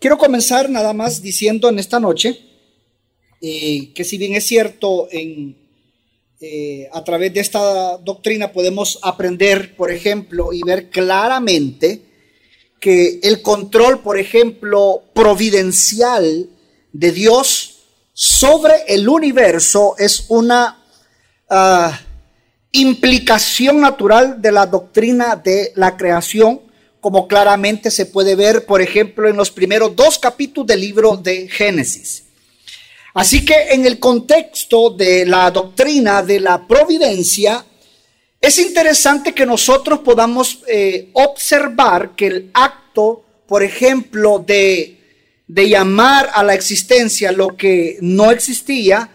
Quiero comenzar nada más diciendo en esta noche eh, que si bien es cierto, en, eh, a través de esta doctrina podemos aprender, por ejemplo, y ver claramente que el control, por ejemplo, providencial de Dios sobre el universo es una ah, implicación natural de la doctrina de la creación como claramente se puede ver, por ejemplo, en los primeros dos capítulos del libro de Génesis. Así que en el contexto de la doctrina de la providencia, es interesante que nosotros podamos eh, observar que el acto, por ejemplo, de, de llamar a la existencia lo que no existía,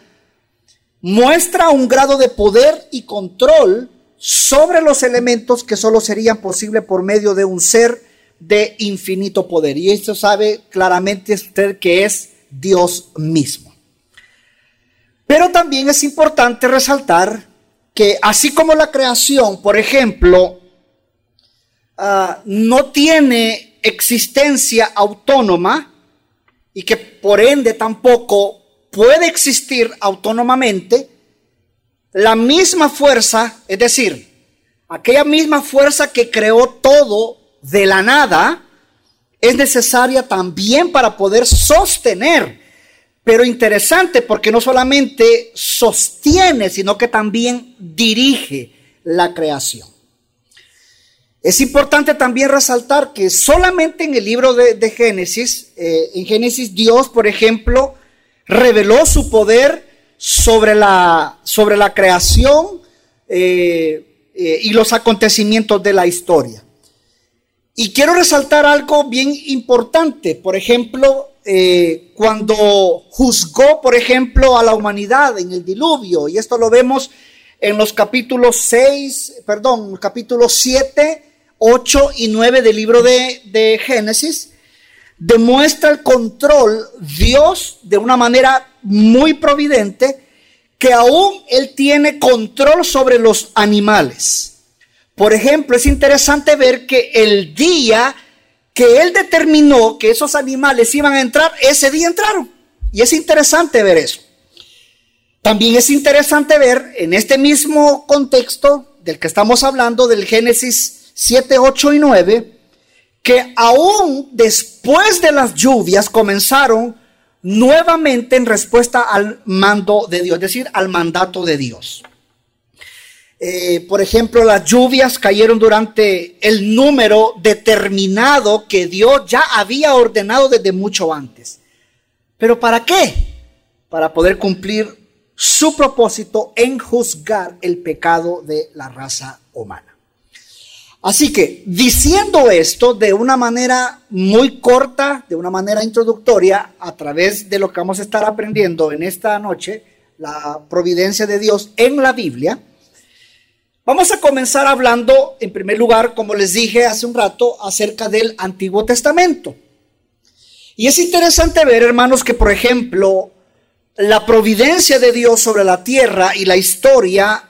muestra un grado de poder y control sobre los elementos que solo serían posibles por medio de un ser de infinito poder. Y esto sabe claramente usted que es Dios mismo. Pero también es importante resaltar que así como la creación, por ejemplo, ah, no tiene existencia autónoma y que por ende tampoco puede existir autónomamente, la misma fuerza, es decir, aquella misma fuerza que creó todo de la nada, es necesaria también para poder sostener. Pero interesante porque no solamente sostiene, sino que también dirige la creación. Es importante también resaltar que solamente en el libro de, Génesis, eh, en Génesis Dios, por ejemplo, reveló su poder sobre la, sobre la creación eh, eh, y los acontecimientos de la historia. Y quiero resaltar algo bien importante, por ejemplo, eh, cuando juzgó, por ejemplo, a la humanidad en el diluvio, y esto lo vemos en los capítulos 6, perdón, capítulos 7, 8 y 9 del libro de, de Génesis, demuestra el control Dios de una manera muy providente que aún Él tiene control sobre los animales. Por ejemplo, es interesante ver que el día que Él determinó que esos animales iban a entrar, ese día entraron. Y es interesante ver eso. También es interesante ver en este mismo contexto del que estamos hablando, del Génesis 7, 8 y 9, que aún después de las lluvias comenzaron nuevamente en respuesta al mando de Dios, es decir, al mandato de Dios. Eh, por ejemplo, las lluvias cayeron durante el número determinado que Dios ya había ordenado desde mucho antes. ¿Pero para qué? Para poder cumplir su propósito en juzgar el pecado de la raza humana. Así que diciendo esto de una manera muy corta, de una manera introductoria, a través de lo que vamos a estar aprendiendo en esta noche, la providencia de Dios en la Biblia, vamos a comenzar hablando, en primer lugar, como les dije hace un rato, acerca del Antiguo Testamento. Y es interesante ver, hermanos, que por ejemplo, la providencia de Dios sobre la tierra y la historia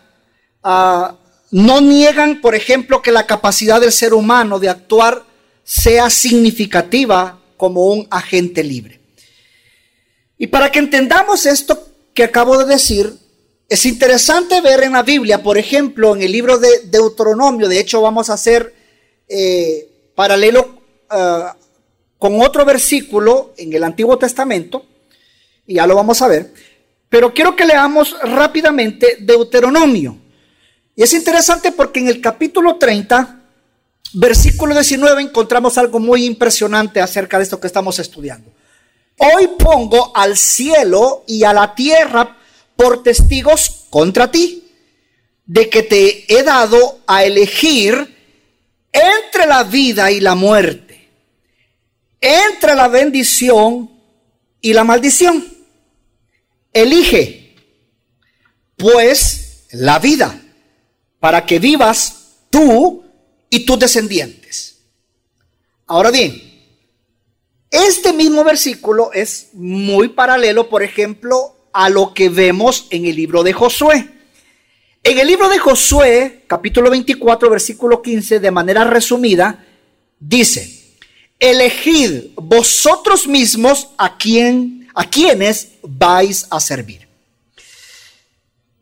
uh, no niegan, por ejemplo, que la capacidad del ser humano de actuar sea significativa como un agente libre. Y para que entendamos esto que acabo de decir, es interesante ver en la Biblia, por ejemplo, en el libro de Deuteronomio, de hecho vamos a hacer eh, paralelo ah, con otro versículo en el Antiguo Testamento, y ya lo vamos a ver, pero quiero que leamos rápidamente Deuteronomio. Y es interesante porque en el capítulo 30, versículo 19, encontramos algo muy impresionante acerca de esto que estamos estudiando. Hoy pongo al cielo y a la tierra por testigos contra ti, de que te he dado a elegir entre la vida y la muerte, entre la bendición y la maldición. Elige, pues, la vida para que vivas tú y tus descendientes. Ahora bien, este mismo versículo es muy paralelo, por ejemplo, a lo que vemos en el libro de Josué. En el libro de Josué, capítulo 24, versículo 15, de manera resumida, dice, elegid vosotros mismos a quién, a quienes vais a servir.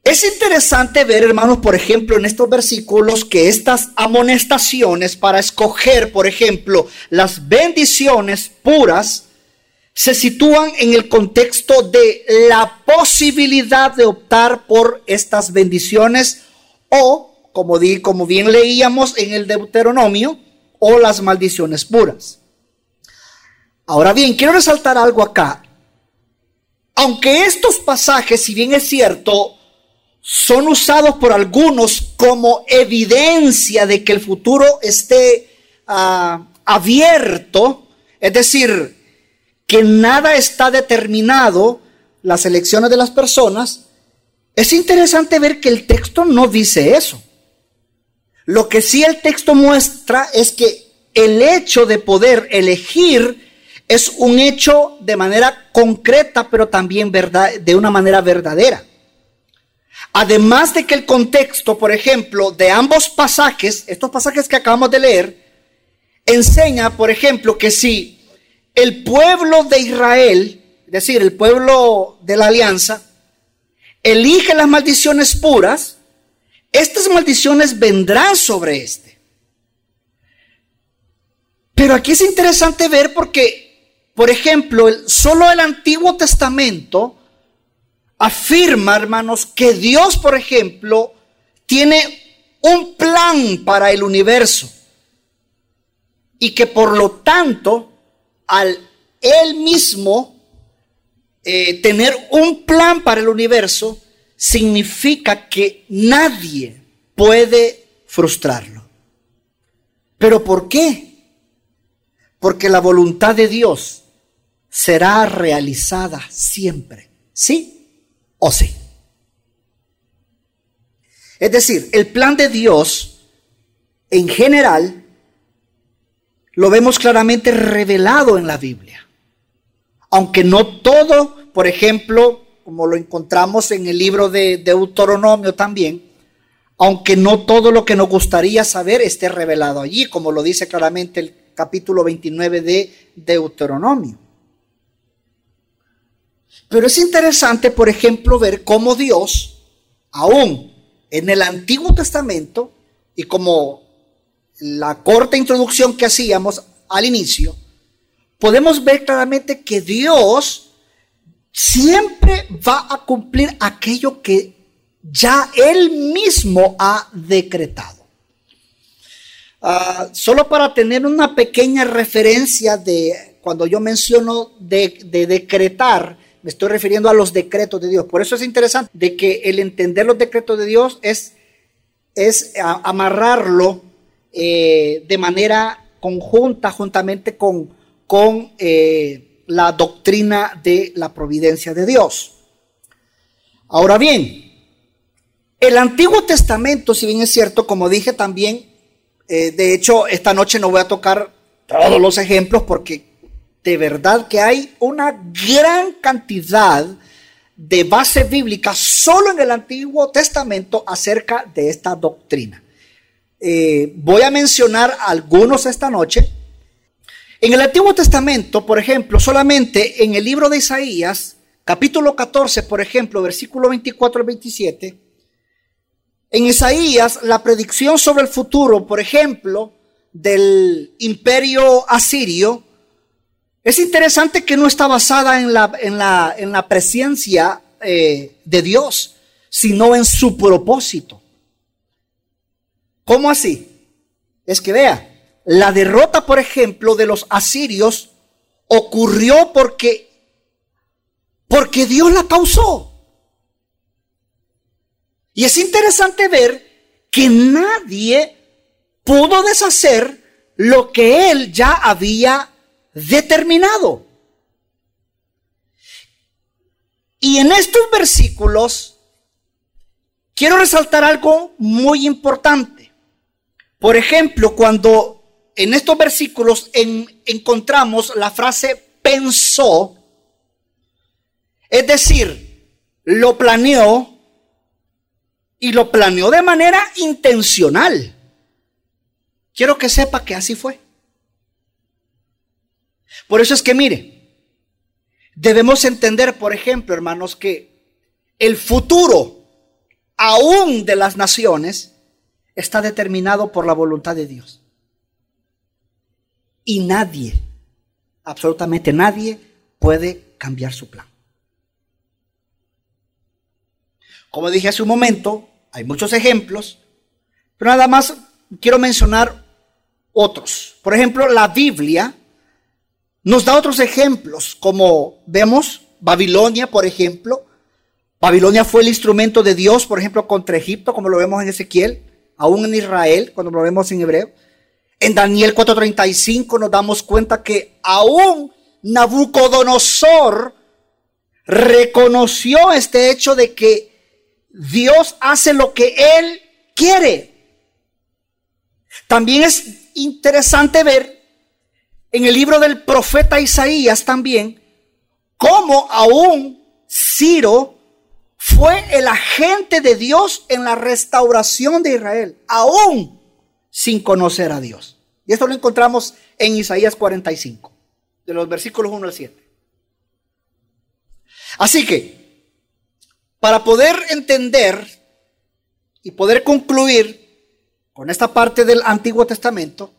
Es interesante ver, hermanos, por ejemplo, en estos versículos que estas amonestaciones para escoger, por ejemplo, las bendiciones puras, se sitúan en el contexto de la posibilidad de optar por estas bendiciones o, como, di, como bien leíamos en el Deuteronomio, o las maldiciones puras. Ahora bien, quiero resaltar algo acá. Aunque estos pasajes, si bien es cierto, son usados por algunos como evidencia de que el futuro esté ah, abierto, es decir, que nada está determinado, las elecciones de las personas, es interesante ver que el texto no dice eso. Lo que sí el texto muestra es que el hecho de poder elegir es un hecho de manera concreta, pero también de una manera verdadera. Además de que el contexto, por ejemplo, de ambos pasajes, estos pasajes que acabamos de leer, enseña, por ejemplo, que si el pueblo de Israel, es decir, el pueblo de la alianza, elige las maldiciones puras, estas maldiciones vendrán sobre este. Pero aquí es interesante ver porque, por ejemplo, solo el Antiguo Testamento afirma, hermanos, que Dios, por ejemplo, tiene un plan para el universo y que por lo tanto, al él mismo eh, tener un plan para el universo, significa que nadie puede frustrarlo. ¿Pero por qué? Porque la voluntad de Dios será realizada siempre. ¿Sí? O sí. Es decir, el plan de Dios en general lo vemos claramente revelado en la Biblia. Aunque no todo, por ejemplo, como lo encontramos en el libro de Deuteronomio también, aunque no todo lo que nos gustaría saber esté revelado allí, como lo dice claramente el capítulo 29 de Deuteronomio. Pero es interesante, por ejemplo, ver cómo Dios, aún en el Antiguo Testamento, y como la corta introducción que hacíamos al inicio, podemos ver claramente que Dios siempre va a cumplir aquello que ya Él mismo ha decretado. Ah, solo para tener una pequeña referencia de cuando yo menciono de, de decretar, me estoy refiriendo a los decretos de Dios. Por eso es interesante de que el entender los decretos de Dios es, es amarrarlo eh, de manera conjunta, juntamente con, con eh, la doctrina de la providencia de Dios. Ahora bien, el Antiguo Testamento, si bien es cierto, como dije también, eh, de hecho, esta noche no voy a tocar todos los ejemplos porque de verdad que hay una gran cantidad de base bíblica solo en el Antiguo Testamento acerca de esta doctrina. Eh, voy a mencionar algunos esta noche. En el Antiguo Testamento, por ejemplo, solamente en el libro de Isaías, capítulo 14, por ejemplo, versículo 24 al 27, en Isaías la predicción sobre el futuro, por ejemplo, del imperio asirio, es interesante que no está basada en la, en la, en la presencia eh, de Dios, sino en su propósito. ¿Cómo así? Es que vea, la derrota, por ejemplo, de los asirios ocurrió porque, porque Dios la causó. Y es interesante ver que nadie pudo deshacer lo que él ya había determinado. Y en estos versículos quiero resaltar algo muy importante. Por ejemplo, cuando en estos versículos encontramos la frase pensó, es decir, lo planeó y lo planeó de manera intencional. Quiero que sepa que así fue. Por eso es que mire, debemos entender, por ejemplo, hermanos, que el futuro aún de las naciones está determinado por la voluntad de Dios. Y nadie, absolutamente nadie, puede cambiar su plan. Como dije hace un momento, hay muchos ejemplos, pero nada más quiero mencionar otros. Por ejemplo, la Biblia nos da otros ejemplos, como vemos Babilonia, por ejemplo. Babilonia fue el instrumento de Dios, por ejemplo, contra Egipto, como lo vemos en Ezequiel, aún en Israel, cuando lo vemos en hebreo. En Daniel 4:35 nos damos cuenta que aún Nabucodonosor reconoció este hecho de que Dios hace lo que él quiere. También es interesante ver en el libro del profeta Isaías también cómo aún Ciro fue el agente de Dios en la restauración de Israel, aún sin conocer a Dios. Y esto lo encontramos en Isaías 45, de los versículos 1 al 7. Así que, para poder entender y poder concluir con esta parte del Antiguo Testamento,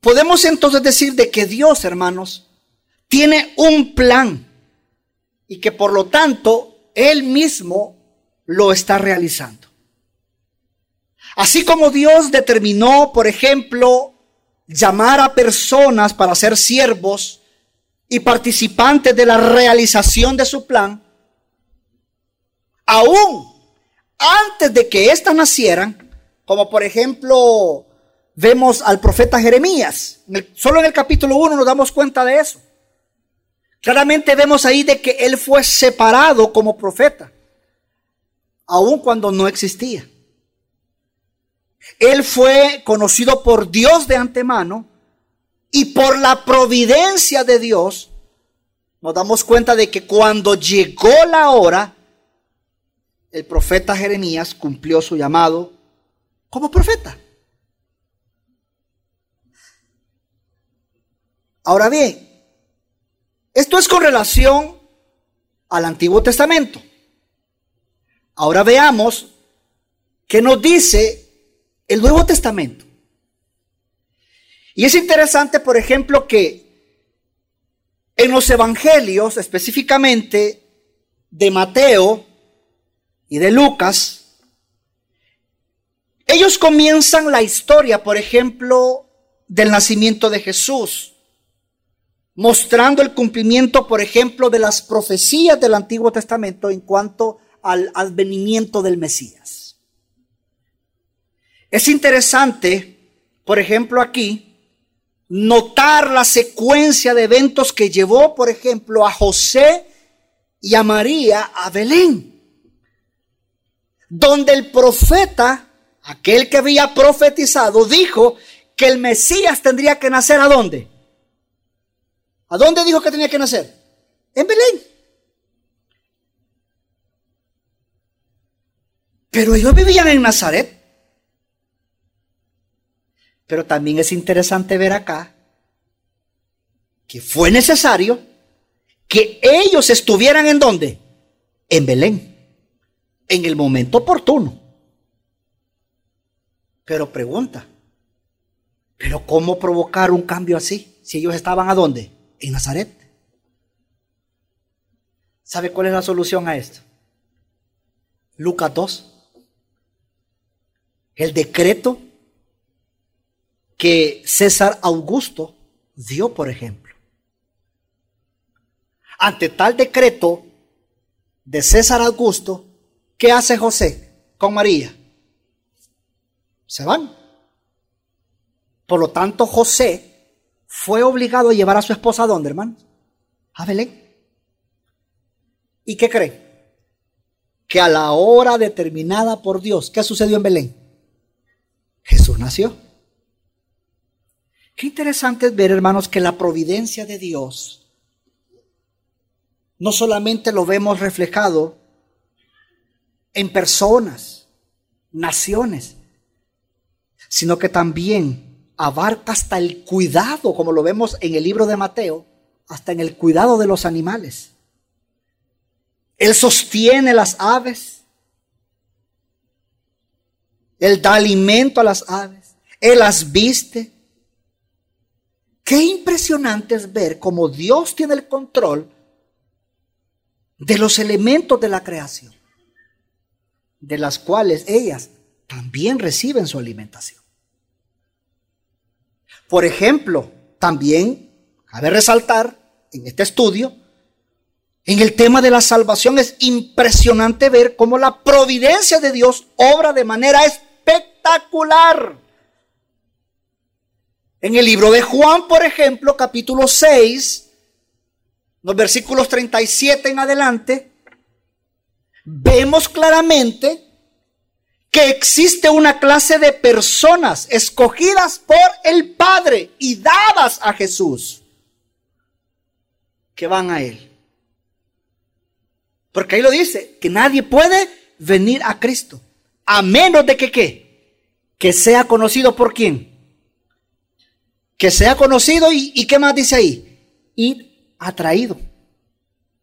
podemos entonces decir de que Dios, hermanos, tiene un plan y que por lo tanto Él mismo lo está realizando. Así como Dios determinó, por ejemplo, llamar a personas para ser siervos y participantes de la realización de su plan, aún antes de que éstas nacieran, como por ejemplo vemos al profeta Jeremías. Solo en el capítulo 1 nos damos cuenta de eso. Claramente vemos ahí de que él fue separado como profeta, aun cuando no existía. Él fue conocido por Dios de antemano y por la providencia de Dios nos damos cuenta de que cuando llegó la hora, el profeta Jeremías cumplió su llamado como profeta. Ahora bien, esto es con relación al Antiguo Testamento. Ahora veamos qué nos dice el Nuevo Testamento. Y es interesante, por ejemplo, que en los evangelios, específicamente de Mateo y de Lucas, ellos comienzan la historia, por ejemplo, del nacimiento de Jesús, mostrando el cumplimiento, por ejemplo, de las profecías del Antiguo Testamento en cuanto al advenimiento del Mesías. Es interesante, por ejemplo, aquí, notar la secuencia de eventos que llevó, por ejemplo, a José y a María a Belén, donde el profeta aquel que había profetizado, dijo que el Mesías tendría que nacer a dónde? ¿A dónde dijo que tenía que nacer? En Belén. Pero ellos vivían en Nazaret. Pero también es interesante ver acá que fue necesario que ellos estuvieran en dónde? En Belén. En el momento oportuno. Pero pregunta, ¿pero cómo provocar un cambio así? Si ellos estaban a dónde? En Nazaret. ¿Sabe cuál es la solución a esto? Lucas 2. El decreto que César Augusto dio, por ejemplo. Ante tal decreto de César Augusto, ¿qué hace José con María? se van. Por lo tanto, José fue obligado a llevar a su esposa a dónde, hermano? A Belén. ¿Y qué cree? Que a la hora determinada por Dios, ¿qué sucedió en Belén? Jesús nació. Qué interesante es ver, hermanos, que la providencia de Dios no solamente lo vemos reflejado en personas, naciones, sino que también abarca hasta el cuidado, como lo vemos en el libro de Mateo, hasta en el cuidado de los animales. Él sostiene las aves. Él da alimento a las aves. Él las viste. Qué impresionante es ver cómo Dios tiene el control de los elementos de la creación, de las cuales ellas también reciben su alimentación. Por ejemplo, también cabe resaltar en este estudio, en el tema de la salvación es impresionante ver cómo la providencia de Dios obra de manera espectacular. En el libro de Juan, por ejemplo, capítulo 6, los versículos 37 en adelante, vemos claramente que existe una clase de personas escogidas por el Padre y dadas a Jesús que van a Él. Porque ahí lo dice, que nadie puede venir a Cristo, a menos de que qué, que sea conocido por quién. Que sea conocido y, y qué más dice ahí, y atraído.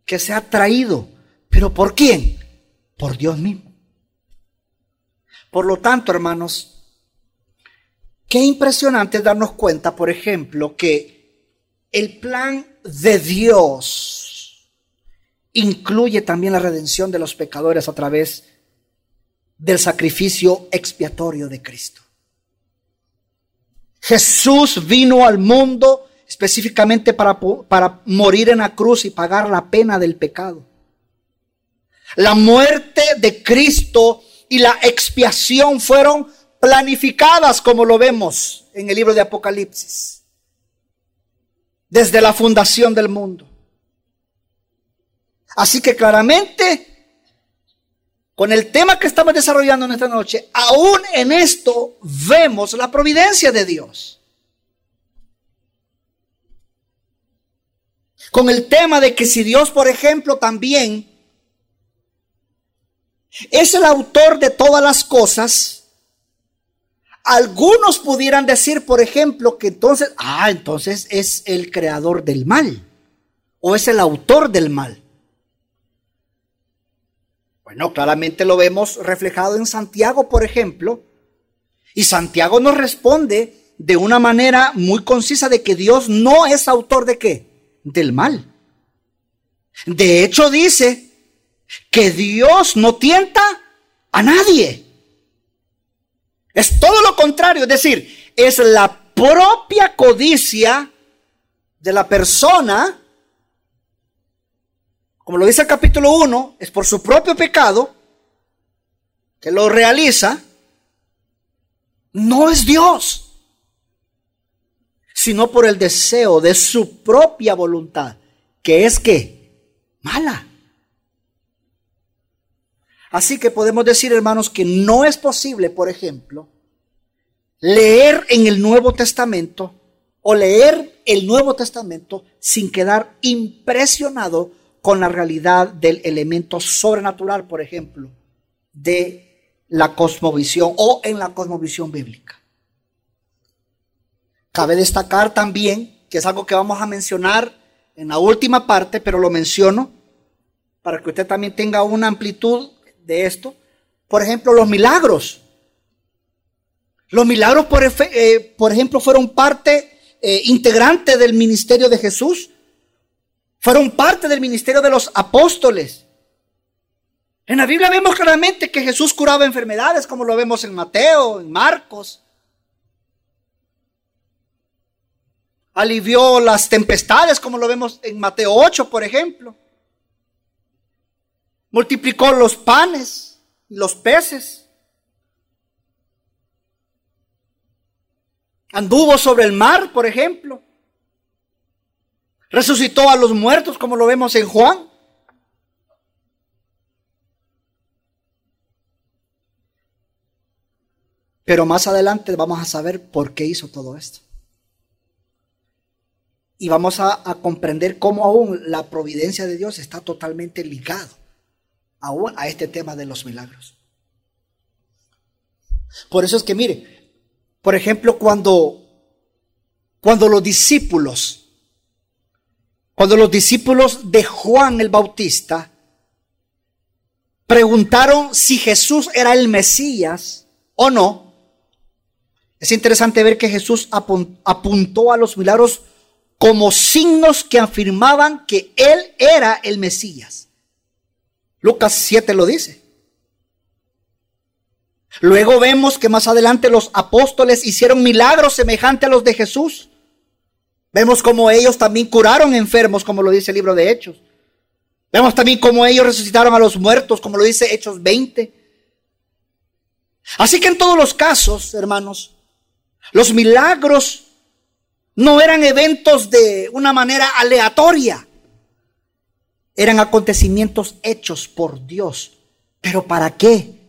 Que sea atraído. ¿Pero por quién? Por Dios mismo. Por lo tanto, hermanos, qué impresionante es darnos cuenta, por ejemplo, que el plan de Dios incluye también la redención de los pecadores a través del sacrificio expiatorio de Cristo. Jesús vino al mundo específicamente para, para, morir en la cruz y pagar la pena del pecado. La muerte de Cristo y la expiación fueron planificadas como lo vemos en el libro de Apocalipsis, desde la fundación del mundo. Así que claramente, con el tema que estamos desarrollando en esta noche, aún en esto vemos la providencia de Dios. Con el tema de que si Dios, por ejemplo, también es el autor de todas las cosas. Algunos pudieran decir, por ejemplo, que entonces, ah, entonces es el creador del mal o es el autor del mal. Bueno, claramente lo vemos reflejado en Santiago, por ejemplo, y Santiago nos responde de una manera muy concisa de que Dios no es autor de qué? Del mal. De hecho dice que Dios no tienta a nadie. Es todo lo contrario, es decir, es la propia codicia de la persona, como lo dice el capítulo 1, es por su propio pecado que lo realiza, no es Dios, sino por el deseo de su propia voluntad, que es que mala. Así que podemos decir, hermanos, que no es posible, por ejemplo, leer en el Nuevo Testamento o leer el Nuevo Testamento sin quedar impresionado con la realidad del elemento sobrenatural, por ejemplo, de la cosmovisión o en la cosmovisión bíblica. Cabe destacar también, que es algo que vamos a mencionar en la última parte, pero lo menciono para que usted también tenga una amplitud de esto. Por ejemplo, los milagros. Los milagros, por, eh, por ejemplo, fueron parte eh, integrante del ministerio de Jesús. Fueron parte del ministerio de los apóstoles. En la Biblia vemos claramente que Jesús curaba enfermedades, como lo vemos en Mateo, en Marcos. Alivió las tempestades, como lo vemos en Mateo 8, por ejemplo multiplicó los panes y los peces. Anduvo sobre el mar, por ejemplo. Resucitó a los muertos, como lo vemos en Juan. Pero más adelante vamos a saber por qué hizo todo esto. Y vamos a, a comprender cómo aún la providencia de Dios está totalmente ligado aún a este tema de los milagros. Por eso es que mire, por ejemplo, cuando cuando los discípulos, cuando los discípulos de Juan el Bautista preguntaron si Jesús era el Mesías o no, es interesante ver que Jesús apuntó a los milagros como signos que afirmaban que Él era el Mesías. Lucas 7 lo dice. Luego vemos que más adelante los apóstoles hicieron milagros semejantes a los de Jesús. Vemos como ellos también curaron enfermos, como lo dice el libro de Hechos. Vemos también cómo ellos resucitaron a los muertos, como lo dice Hechos 20. Así que en todos los casos, hermanos, los milagros no eran eventos de una manera aleatoria. Eran acontecimientos hechos por Dios. ¿Pero para qué?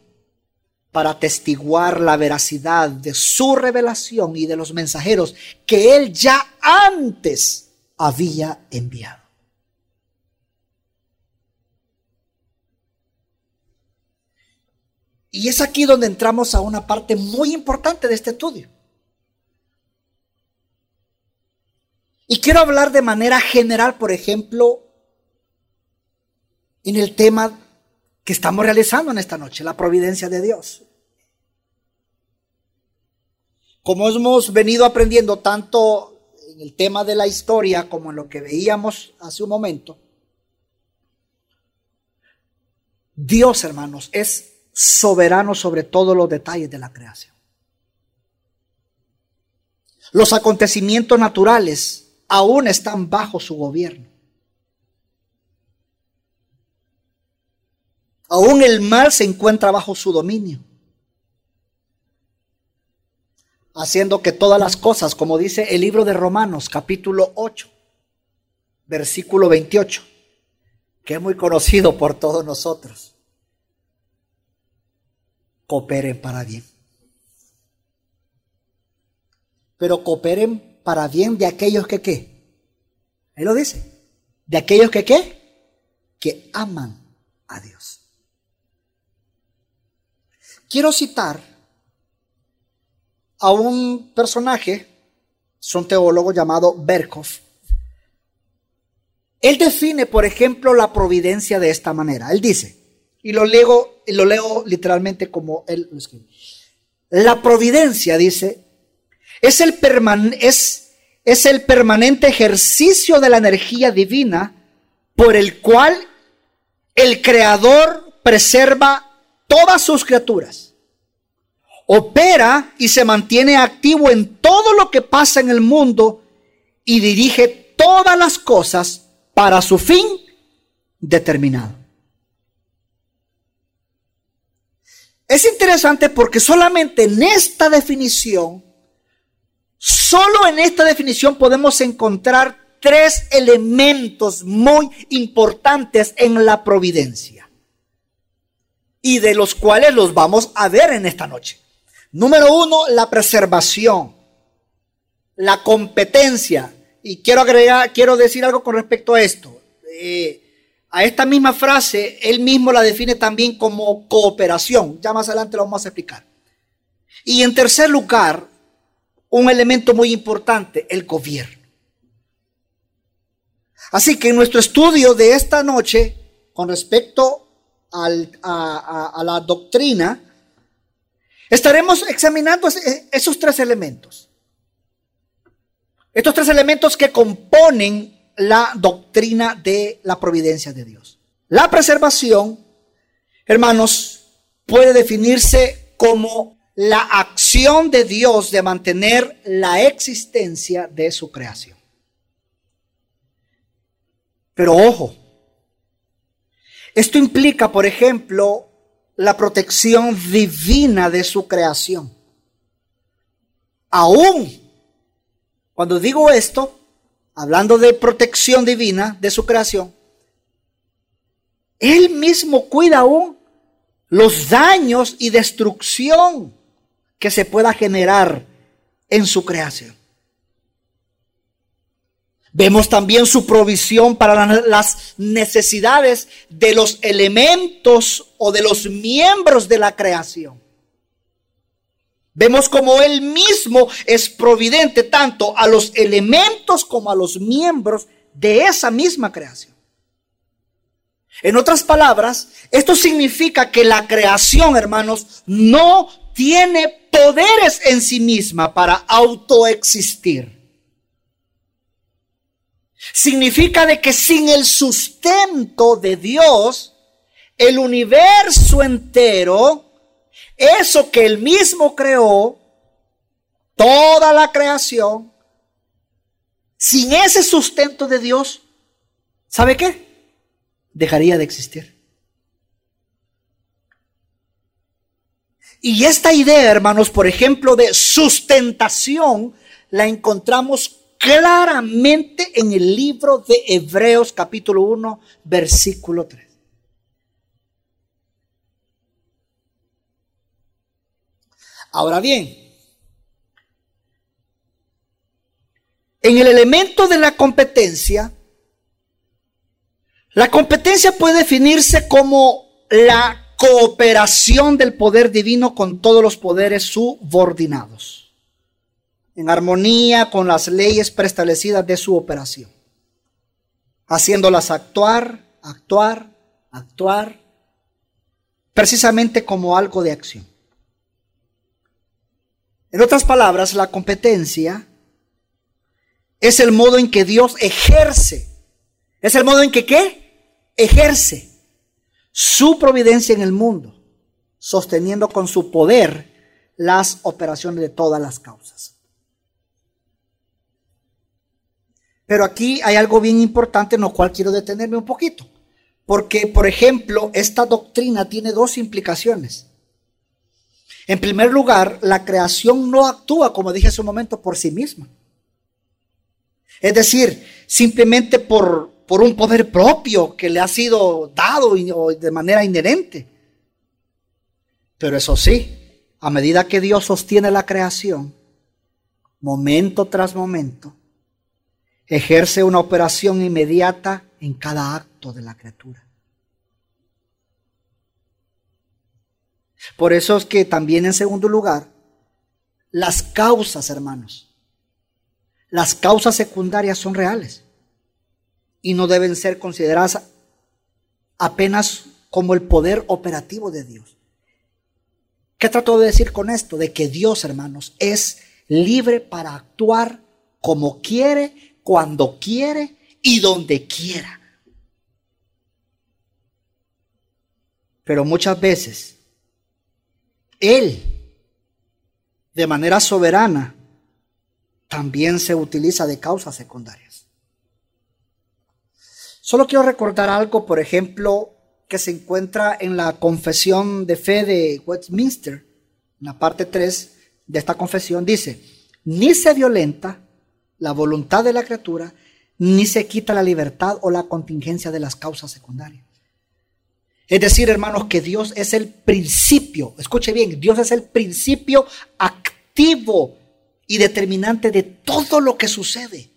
Para atestiguar la veracidad de su revelación y de los mensajeros que él ya antes había enviado. Y es aquí donde entramos a una parte muy importante de este estudio. Y quiero hablar de manera general, por ejemplo, en el tema que estamos realizando en esta noche, la providencia de Dios. Como hemos venido aprendiendo tanto en el tema de la historia como en lo que veíamos hace un momento, Dios, hermanos, es soberano sobre todos los detalles de la creación. Los acontecimientos naturales aún están bajo su gobierno. Aún el mal se encuentra bajo su dominio. Haciendo que todas las cosas, como dice el libro de Romanos capítulo 8, versículo 28, que es muy conocido por todos nosotros, cooperen para bien. Pero cooperen para bien de aquellos que qué. Él lo dice. De aquellos que qué. Que aman a Dios. Quiero citar a un personaje, es un teólogo llamado Berkhoff. Él define, por ejemplo, la providencia de esta manera. Él dice, y lo leo, lo leo literalmente como él lo escribe. La providencia, dice, es el, es el permanente ejercicio de la energía divina por el cual el Creador preserva todas sus criaturas. Opera y se mantiene activo en todo lo que pasa en el mundo y dirige todas las cosas para su fin determinado. Es interesante porque solamente en esta definición, solo en esta definición podemos encontrar tres elementos muy importantes en la providencia y de los cuales los vamos a ver en esta noche. Número uno, la preservación, la competencia. Y quiero agregar, quiero decir algo con respecto a esto. Eh, a esta misma frase, él mismo la define también como cooperación. Ya más adelante lo vamos a explicar. Y en tercer lugar, un elemento muy importante, el gobierno. Así que en nuestro estudio de esta noche, con respecto a, a la doctrina, estaremos examinando esos tres elementos. Estos tres elementos que componen la doctrina de la providencia de Dios. La preservación, hermanos, puede definirse como la acción de Dios de mantener la existencia de su creación. Pero ojo, esto implica, por ejemplo, la protección divina de su creación. Aún cuando digo esto, hablando de protección divina de su creación, Él mismo cuida aún los daños y destrucción que se pueda generar en su creación. Vemos también su provisión para las necesidades de los elementos o de los miembros de la creación. Vemos como Él mismo es providente tanto a los elementos como a los miembros de esa misma creación. En otras palabras, esto significa que la creación, hermanos, no tiene poderes en sí misma para autoexistir. Significa de que sin el sustento de Dios, el universo entero, eso que él mismo creó, toda la creación, sin ese sustento de Dios, ¿sabe qué? Dejaría de existir. Y esta idea, hermanos, por ejemplo, de sustentación, la encontramos claramente en el libro de Hebreos capítulo 1, versículo 3. Ahora bien, en el elemento de la competencia, la competencia puede definirse como la cooperación del poder divino con todos los poderes subordinados en armonía con las leyes preestablecidas de su operación, haciéndolas actuar, actuar, actuar, precisamente como algo de acción. En otras palabras, la competencia es el modo en que Dios ejerce, es el modo en que qué? Ejerce su providencia en el mundo, sosteniendo con su poder las operaciones de todas las causas. Pero aquí hay algo bien importante en lo cual quiero detenerme un poquito. Porque, por ejemplo, esta doctrina tiene dos implicaciones. En primer lugar, la creación no actúa, como dije hace un momento, por sí misma. Es decir, simplemente por, por un poder propio que le ha sido dado de manera inherente. Pero eso sí, a medida que Dios sostiene la creación, momento tras momento, ejerce una operación inmediata en cada acto de la criatura. Por eso es que también en segundo lugar, las causas, hermanos, las causas secundarias son reales y no deben ser consideradas apenas como el poder operativo de Dios. ¿Qué trato de decir con esto? De que Dios, hermanos, es libre para actuar como quiere cuando quiere y donde quiera. Pero muchas veces Él, de manera soberana, también se utiliza de causas secundarias. Solo quiero recordar algo, por ejemplo, que se encuentra en la confesión de fe de Westminster, en la parte 3 de esta confesión, dice, ni se violenta, la voluntad de la criatura, ni se quita la libertad o la contingencia de las causas secundarias. Es decir, hermanos, que Dios es el principio, escuche bien, Dios es el principio activo y determinante de todo lo que sucede.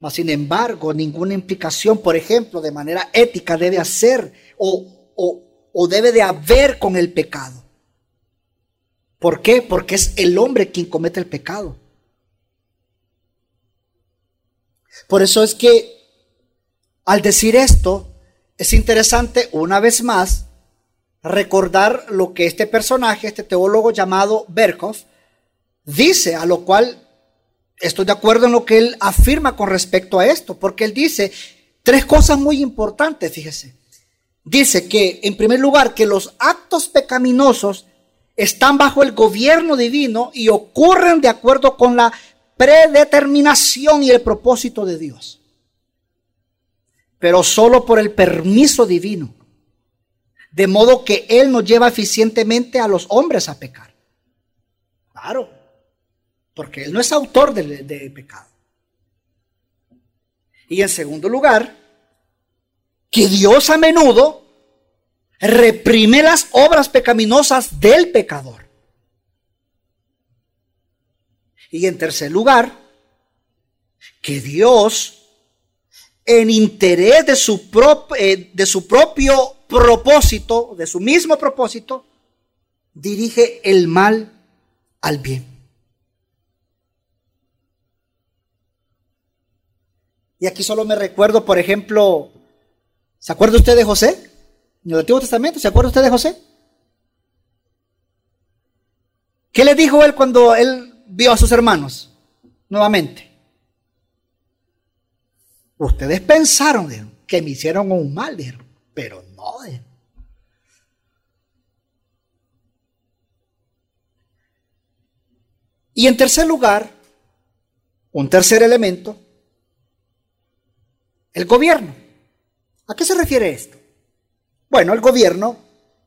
Mas, sin embargo, ninguna implicación, por ejemplo, de manera ética debe hacer o, o, o debe de haber con el pecado. ¿Por qué? Porque es el hombre quien comete el pecado. Por eso es que al decir esto, es interesante una vez más recordar lo que este personaje, este teólogo llamado Berkov, dice, a lo cual estoy de acuerdo en lo que él afirma con respecto a esto, porque él dice tres cosas muy importantes, fíjese. Dice que, en primer lugar, que los actos pecaminosos están bajo el gobierno divino y ocurren de acuerdo con la predeterminación y el propósito de Dios. Pero solo por el permiso divino. De modo que Él nos lleva eficientemente a los hombres a pecar. Claro, porque Él no es autor del, del pecado. Y en segundo lugar, que Dios a menudo reprime las obras pecaminosas del pecador. Y en tercer lugar, que Dios, en interés de su, eh, de su propio propósito, de su mismo propósito, dirige el mal al bien. Y aquí solo me recuerdo, por ejemplo, ¿se acuerda usted de José? En el Antiguo Testamento, ¿se acuerda usted de José? ¿Qué le dijo él cuando él vio a sus hermanos nuevamente? Ustedes pensaron que me hicieron un mal, pero no. Y en tercer lugar, un tercer elemento, el gobierno. ¿A qué se refiere esto? Bueno, el gobierno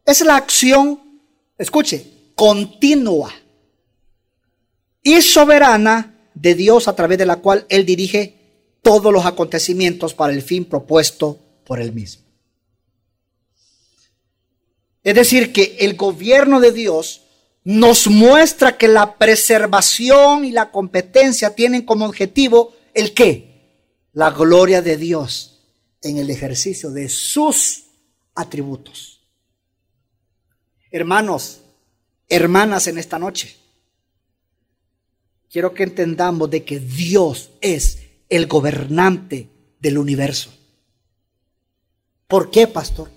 es la acción, escuche, continua y soberana de Dios a través de la cual Él dirige todos los acontecimientos para el fin propuesto por Él mismo. Es decir, que el gobierno de Dios nos muestra que la preservación y la competencia tienen como objetivo el qué? La gloria de Dios en el ejercicio de sus atributos. Hermanos, hermanas en esta noche, quiero que entendamos de que Dios es el gobernante del universo. ¿Por qué, pastor?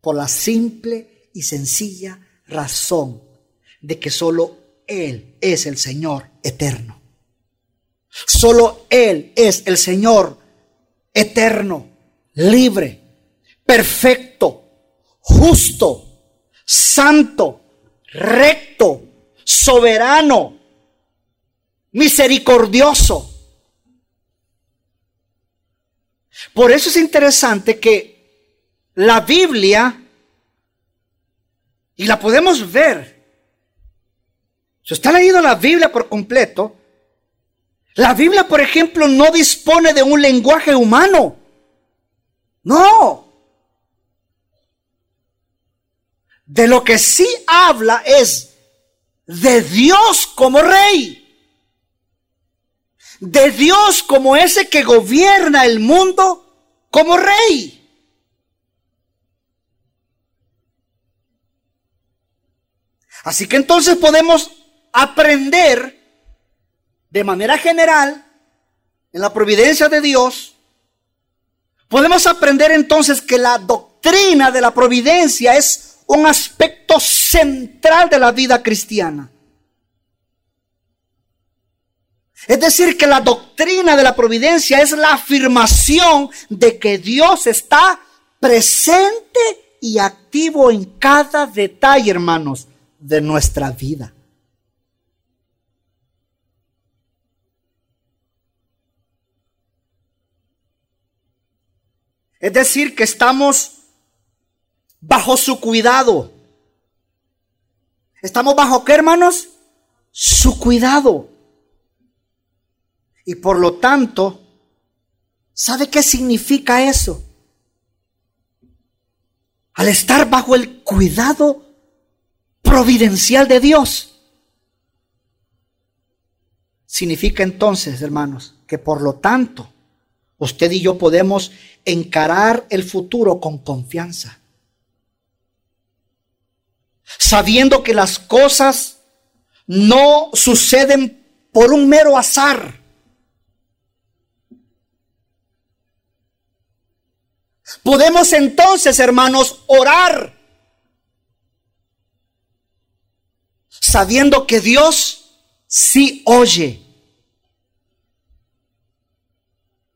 Por la simple y sencilla razón de que solo Él es el Señor eterno. Solo Él es el Señor eterno, libre, perfecto, justo, santo, recto, soberano, misericordioso. Por eso es interesante que la Biblia, y la podemos ver, si usted ha leído la Biblia por completo, la Biblia, por ejemplo, no dispone de un lenguaje humano. No. De lo que sí habla es de Dios como rey. De Dios como ese que gobierna el mundo como rey. Así que entonces podemos aprender de manera general en la providencia de Dios, podemos aprender entonces que la doctrina de la providencia es un aspecto central de la vida cristiana. Es decir, que la doctrina de la providencia es la afirmación de que Dios está presente y activo en cada detalle, hermanos, de nuestra vida. Es decir, que estamos bajo su cuidado. ¿Estamos bajo qué, hermanos? Su cuidado. Y por lo tanto, ¿sabe qué significa eso? Al estar bajo el cuidado providencial de Dios. Significa entonces, hermanos, que por lo tanto, usted y yo podemos encarar el futuro con confianza. Sabiendo que las cosas no suceden por un mero azar. Podemos entonces, hermanos, orar sabiendo que Dios sí oye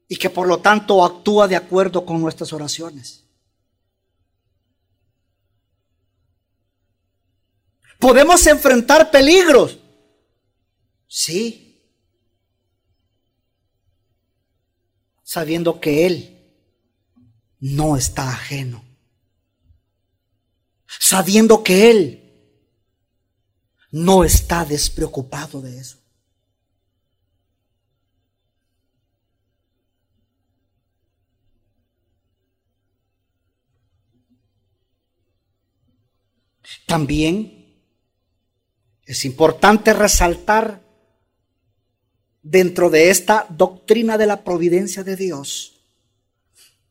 y que por lo tanto actúa de acuerdo con nuestras oraciones. Podemos enfrentar peligros. Sí. Sabiendo que Él no está ajeno. Sabiendo que Él no está despreocupado de eso. También es importante resaltar dentro de esta doctrina de la providencia de Dios,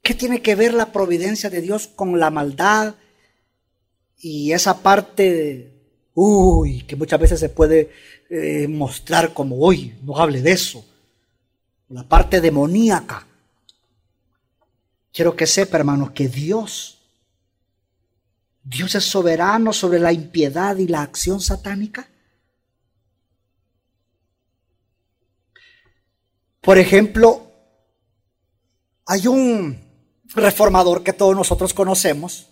¿qué tiene que ver la providencia de Dios con la maldad y esa parte, uy, que muchas veces se puede eh, mostrar como, uy, no hable de eso, la parte demoníaca. Quiero que sepa, hermanos, que Dios, Dios es soberano sobre la impiedad y la acción satánica. Por ejemplo, hay un reformador que todos nosotros conocemos,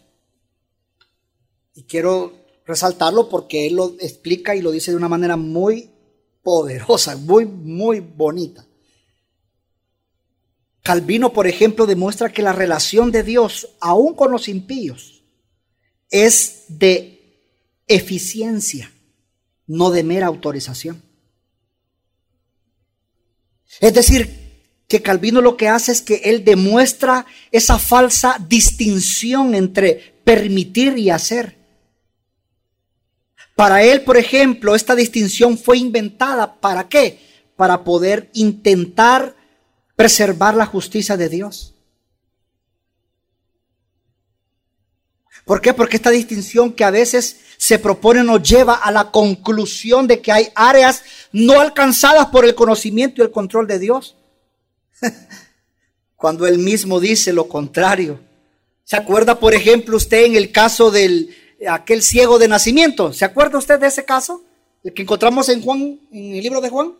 y quiero resaltarlo porque él lo explica y lo dice de una manera muy poderosa, muy, muy bonita. Calvino, por ejemplo, demuestra que la relación de Dios, aún con los impíos, es de eficiencia, no de mera autorización. Es decir, que Calvino lo que hace es que él demuestra esa falsa distinción entre permitir y hacer. Para él, por ejemplo, esta distinción fue inventada. ¿Para qué? Para poder intentar preservar la justicia de Dios. ¿Por qué? Porque esta distinción que a veces se propone nos lleva a la conclusión de que hay áreas no alcanzadas por el conocimiento y el control de Dios. Cuando él mismo dice lo contrario. ¿Se acuerda, por ejemplo, usted en el caso del aquel ciego de nacimiento. ¿Se acuerda usted de ese caso? El que encontramos en Juan, en el libro de Juan.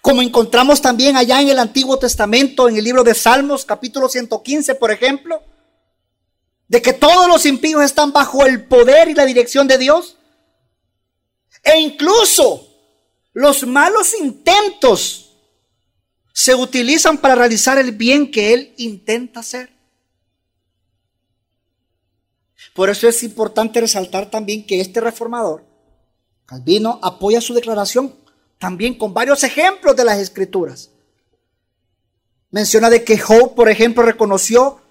Como encontramos también allá en el Antiguo Testamento, en el libro de Salmos, capítulo 115, por ejemplo, de que todos los impíos están bajo el poder y la dirección de Dios. E incluso los malos intentos se utilizan para realizar el bien que Él intenta hacer. Por eso es importante resaltar también que este reformador, Calvino, apoya su declaración también con varios ejemplos de las escrituras. Menciona de que Job, por ejemplo, reconoció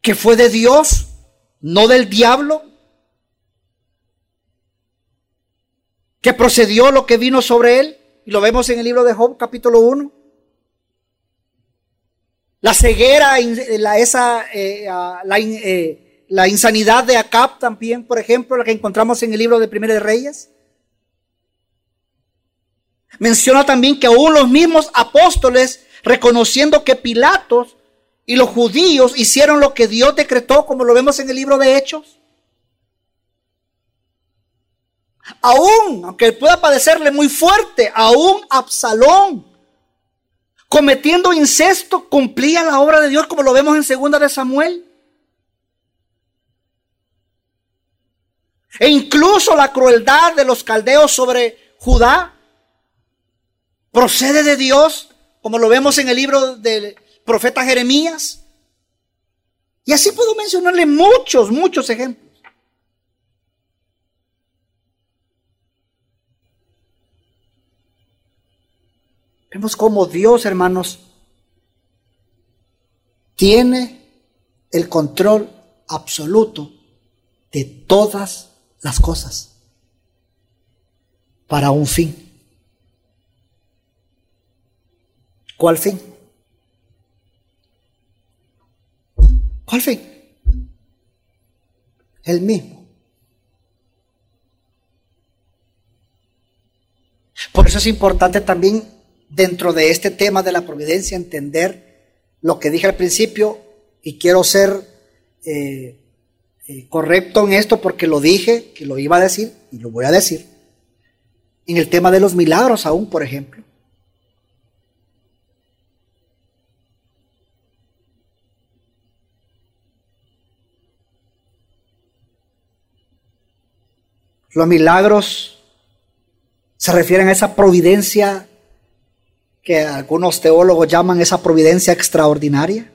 que fue de Dios, no del diablo, que procedió lo que vino sobre él, y lo vemos en el libro de Job, capítulo 1. La ceguera, la, esa, eh, la, eh, la insanidad de Acab también, por ejemplo, la que encontramos en el libro de Primera de Reyes. Menciona también que aún los mismos apóstoles, reconociendo que Pilatos y los judíos hicieron lo que Dios decretó, como lo vemos en el libro de Hechos. Aún, aunque pueda padecerle muy fuerte, aún Absalón, cometiendo incesto, cumplía la obra de Dios, como lo vemos en segunda de Samuel. E incluso la crueldad de los caldeos sobre Judá procede de Dios, como lo vemos en el libro del profeta Jeremías. Y así puedo mencionarle muchos, muchos ejemplos. Vemos cómo Dios, hermanos, tiene el control absoluto de todas las cosas para un fin. ¿Cuál fin? ¿Cuál fin? El mismo. Por eso es importante también dentro de este tema de la providencia entender lo que dije al principio y quiero ser eh, eh, correcto en esto porque lo dije, que lo iba a decir y lo voy a decir. En el tema de los milagros aún, por ejemplo. Los milagros se refieren a esa providencia que algunos teólogos llaman esa providencia extraordinaria.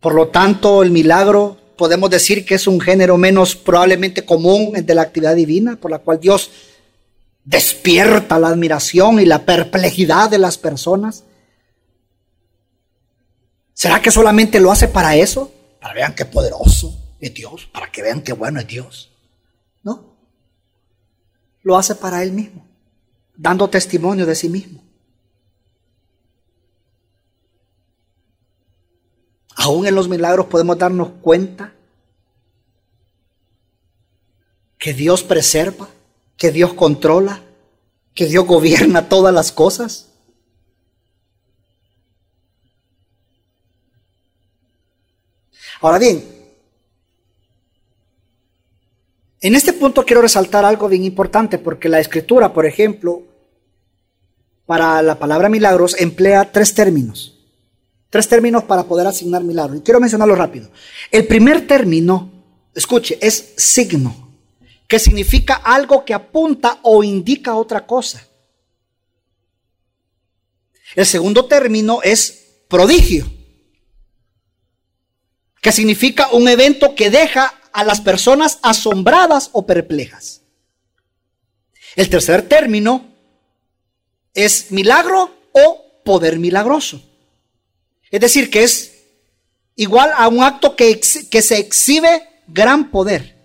Por lo tanto, el milagro podemos decir que es un género menos probablemente común de la actividad divina, por la cual Dios despierta la admiración y la perplejidad de las personas. ¿Será que solamente lo hace para eso? Para que vean qué poderoso es Dios, para que vean qué bueno es Dios. No. Lo hace para Él mismo, dando testimonio de sí mismo. aún en los milagros podemos darnos cuenta que Dios preserva, que Dios controla, que Dios gobierna todas las cosas. Ahora bien, en este punto quiero resaltar algo bien importante porque la escritura, por ejemplo, para la palabra milagros emplea tres términos. Tres términos para poder asignar milagros. Y quiero mencionarlo rápido. El primer término, escuche, es signo, que significa algo que apunta o indica otra cosa. El segundo término es prodigio, que significa un evento que deja a las personas asombradas o perplejas. El tercer término es milagro o poder milagroso. Es decir, que es igual a un acto que, que se exhibe gran poder.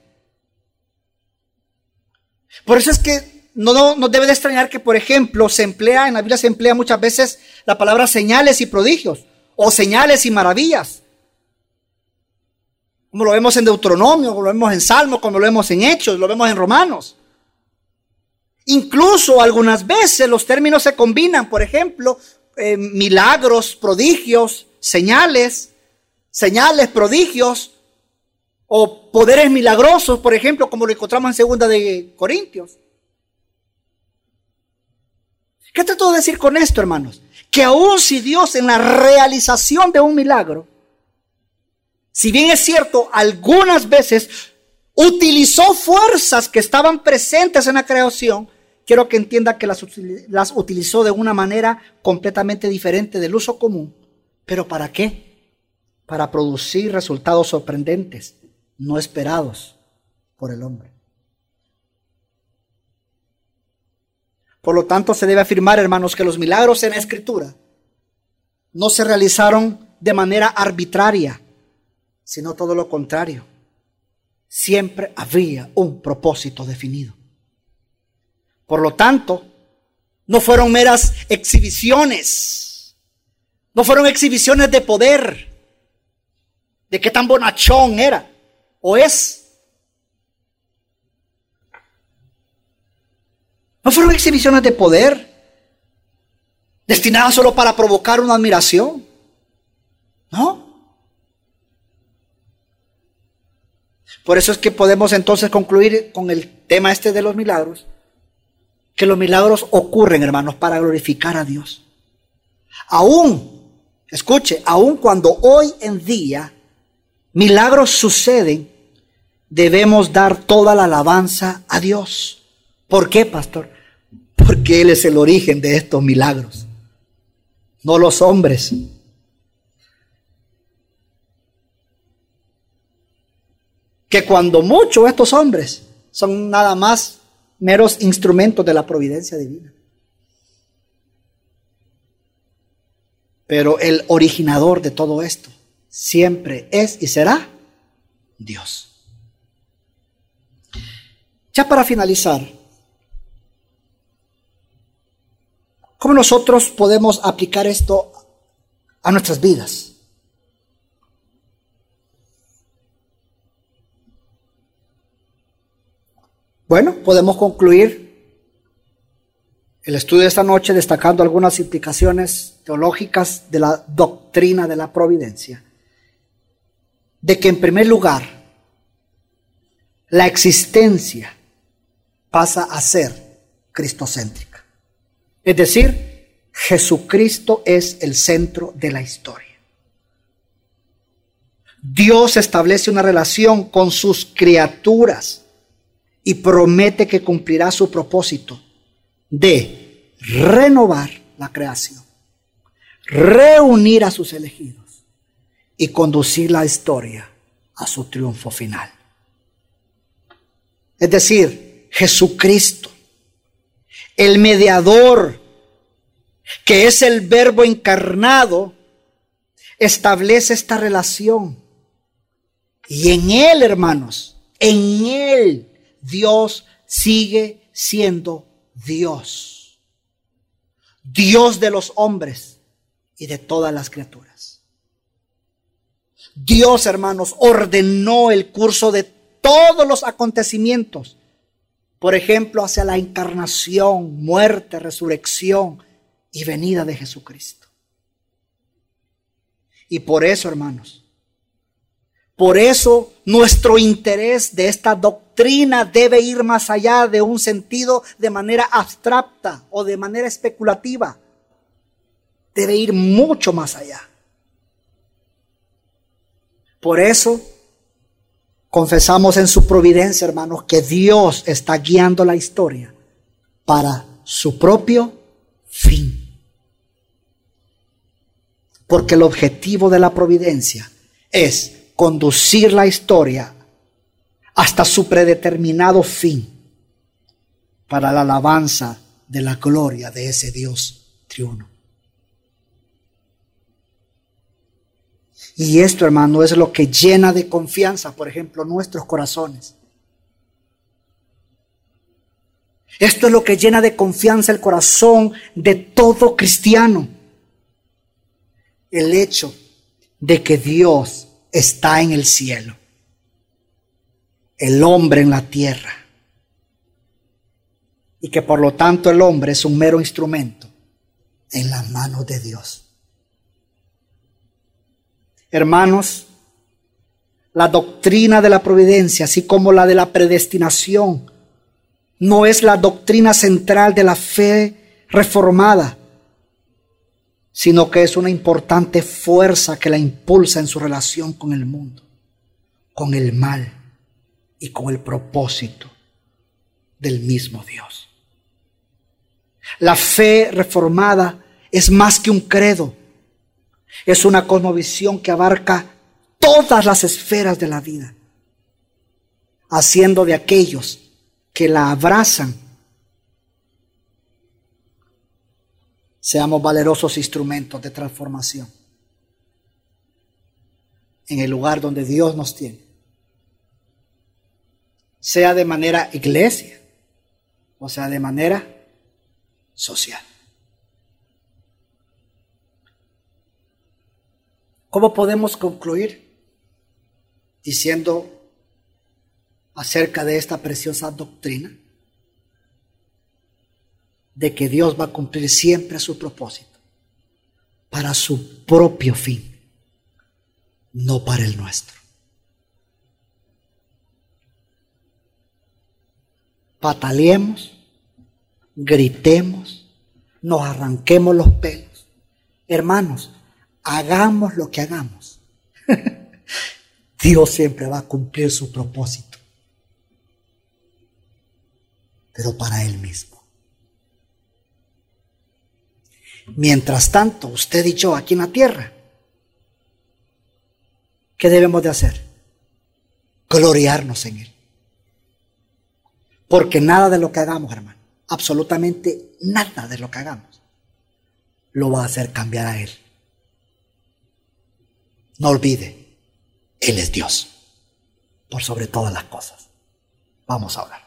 Por eso es que no, no, debe de extrañar que, por ejemplo, se emplea, en la Biblia se emplea muchas veces la palabra señales y prodigios, o señales y maravillas. Como lo vemos en Deuteronomio, como lo vemos en Salmos, como lo vemos en Hechos, lo vemos en Romanos. Incluso algunas veces los términos se combinan, por ejemplo, eh, milagros, prodigios, señales, señales, prodigios o poderes milagrosos, por ejemplo, como lo encontramos en segunda de Corintios. ¿Qué trato de decir con esto, hermanos? Que aun si Dios en la realización de un milagro, si bien es cierto, algunas veces utilizó fuerzas que estaban presentes en la creación, quiero que entienda que las, utilizó de una manera completamente diferente del uso común. ¿Pero para qué? Para producir resultados sorprendentes, no esperados por el hombre. Por lo tanto, se debe afirmar, hermanos, que los milagros en la escritura no se realizaron de manera arbitraria, sino todo lo contrario siempre había un propósito definido. Por lo tanto, no fueron meras exhibiciones, no fueron exhibiciones de poder, de qué tan bonachón era o es. No fueron exhibiciones de poder destinadas solo para provocar una admiración. No. Por eso es que podemos entonces concluir con el tema este de los milagros, que los milagros ocurren, hermanos, para glorificar a Dios. Aún, escuche, aún cuando hoy en día milagros suceden, debemos dar toda la alabanza a Dios. ¿Por qué, pastor? Porque Él es el origen de estos milagros, no los hombres. Que cuando mucho estos hombres son nada más meros instrumentos de la providencia divina. Pero el originador de todo esto siempre es y será Dios. Ya para finalizar, ¿cómo nosotros podemos aplicar esto a nuestras vidas? Bueno, podemos concluir el estudio de esta noche destacando algunas implicaciones teológicas de la doctrina de la providencia. De que en primer lugar, la existencia pasa a ser cristocéntrica. Es decir, Jesucristo es el centro de la historia. Dios establece una relación con sus criaturas y promete que cumplirá su propósito de renovar la creación, reunir a sus elegidos y conducir la historia a su triunfo final. Es decir, Jesucristo, el mediador, que es el verbo encarnado, establece esta relación. Y en Él, hermanos, en Él Dios sigue siendo Dios. Dios de los hombres y de todas las criaturas. Dios, hermanos, ordenó el curso de todos los acontecimientos. Por ejemplo, hacia la encarnación, muerte, resurrección y venida de Jesucristo. Y por eso, hermanos, por eso nuestro interés de esta doctrina debe ir más allá de un sentido de manera abstracta o de manera especulativa. Debe ir mucho más allá. Por eso confesamos en su providencia, hermanos, que Dios está guiando la historia para su propio fin. Porque el objetivo de la providencia es conducir la historia hasta su predeterminado fin para la alabanza de la gloria de ese Dios triuno. Y esto, hermano, es lo que llena de confianza, por ejemplo, nuestros corazones. Esto es lo que llena de confianza el corazón de todo cristiano. El hecho de que Dios está en el cielo, el hombre en la tierra, y que por lo tanto el hombre es un mero instrumento en las manos de Dios. Hermanos, la doctrina de la providencia, así como la de la predestinación, no es la doctrina central de la fe reformada, sino que es una importante fuerza que la impulsa en su relación con el mundo, con el mal y con el propósito del mismo Dios. La fe reformada es más que un credo, es una cosmovisión que abarca todas las esferas de la vida, haciendo de aquellos que la abrazan, seamos valerosos instrumentos de transformación en el lugar donde Dios nos tiene, sea de manera iglesia o sea de manera social. ¿Cómo podemos concluir diciendo acerca de esta preciosa doctrina? De que Dios va a cumplir siempre su propósito para su propio fin, no para el nuestro. Pataleemos, gritemos, nos arranquemos los pelos. Hermanos, hagamos lo que hagamos, Dios siempre va a cumplir su propósito, pero para Él mismo. Mientras tanto, usted y aquí en la tierra, ¿qué debemos de hacer? Gloriarnos en Él. Porque nada de lo que hagamos, hermano, absolutamente nada de lo que hagamos, lo va a hacer cambiar a Él. No olvide, Él es Dios, por sobre todas las cosas. Vamos a.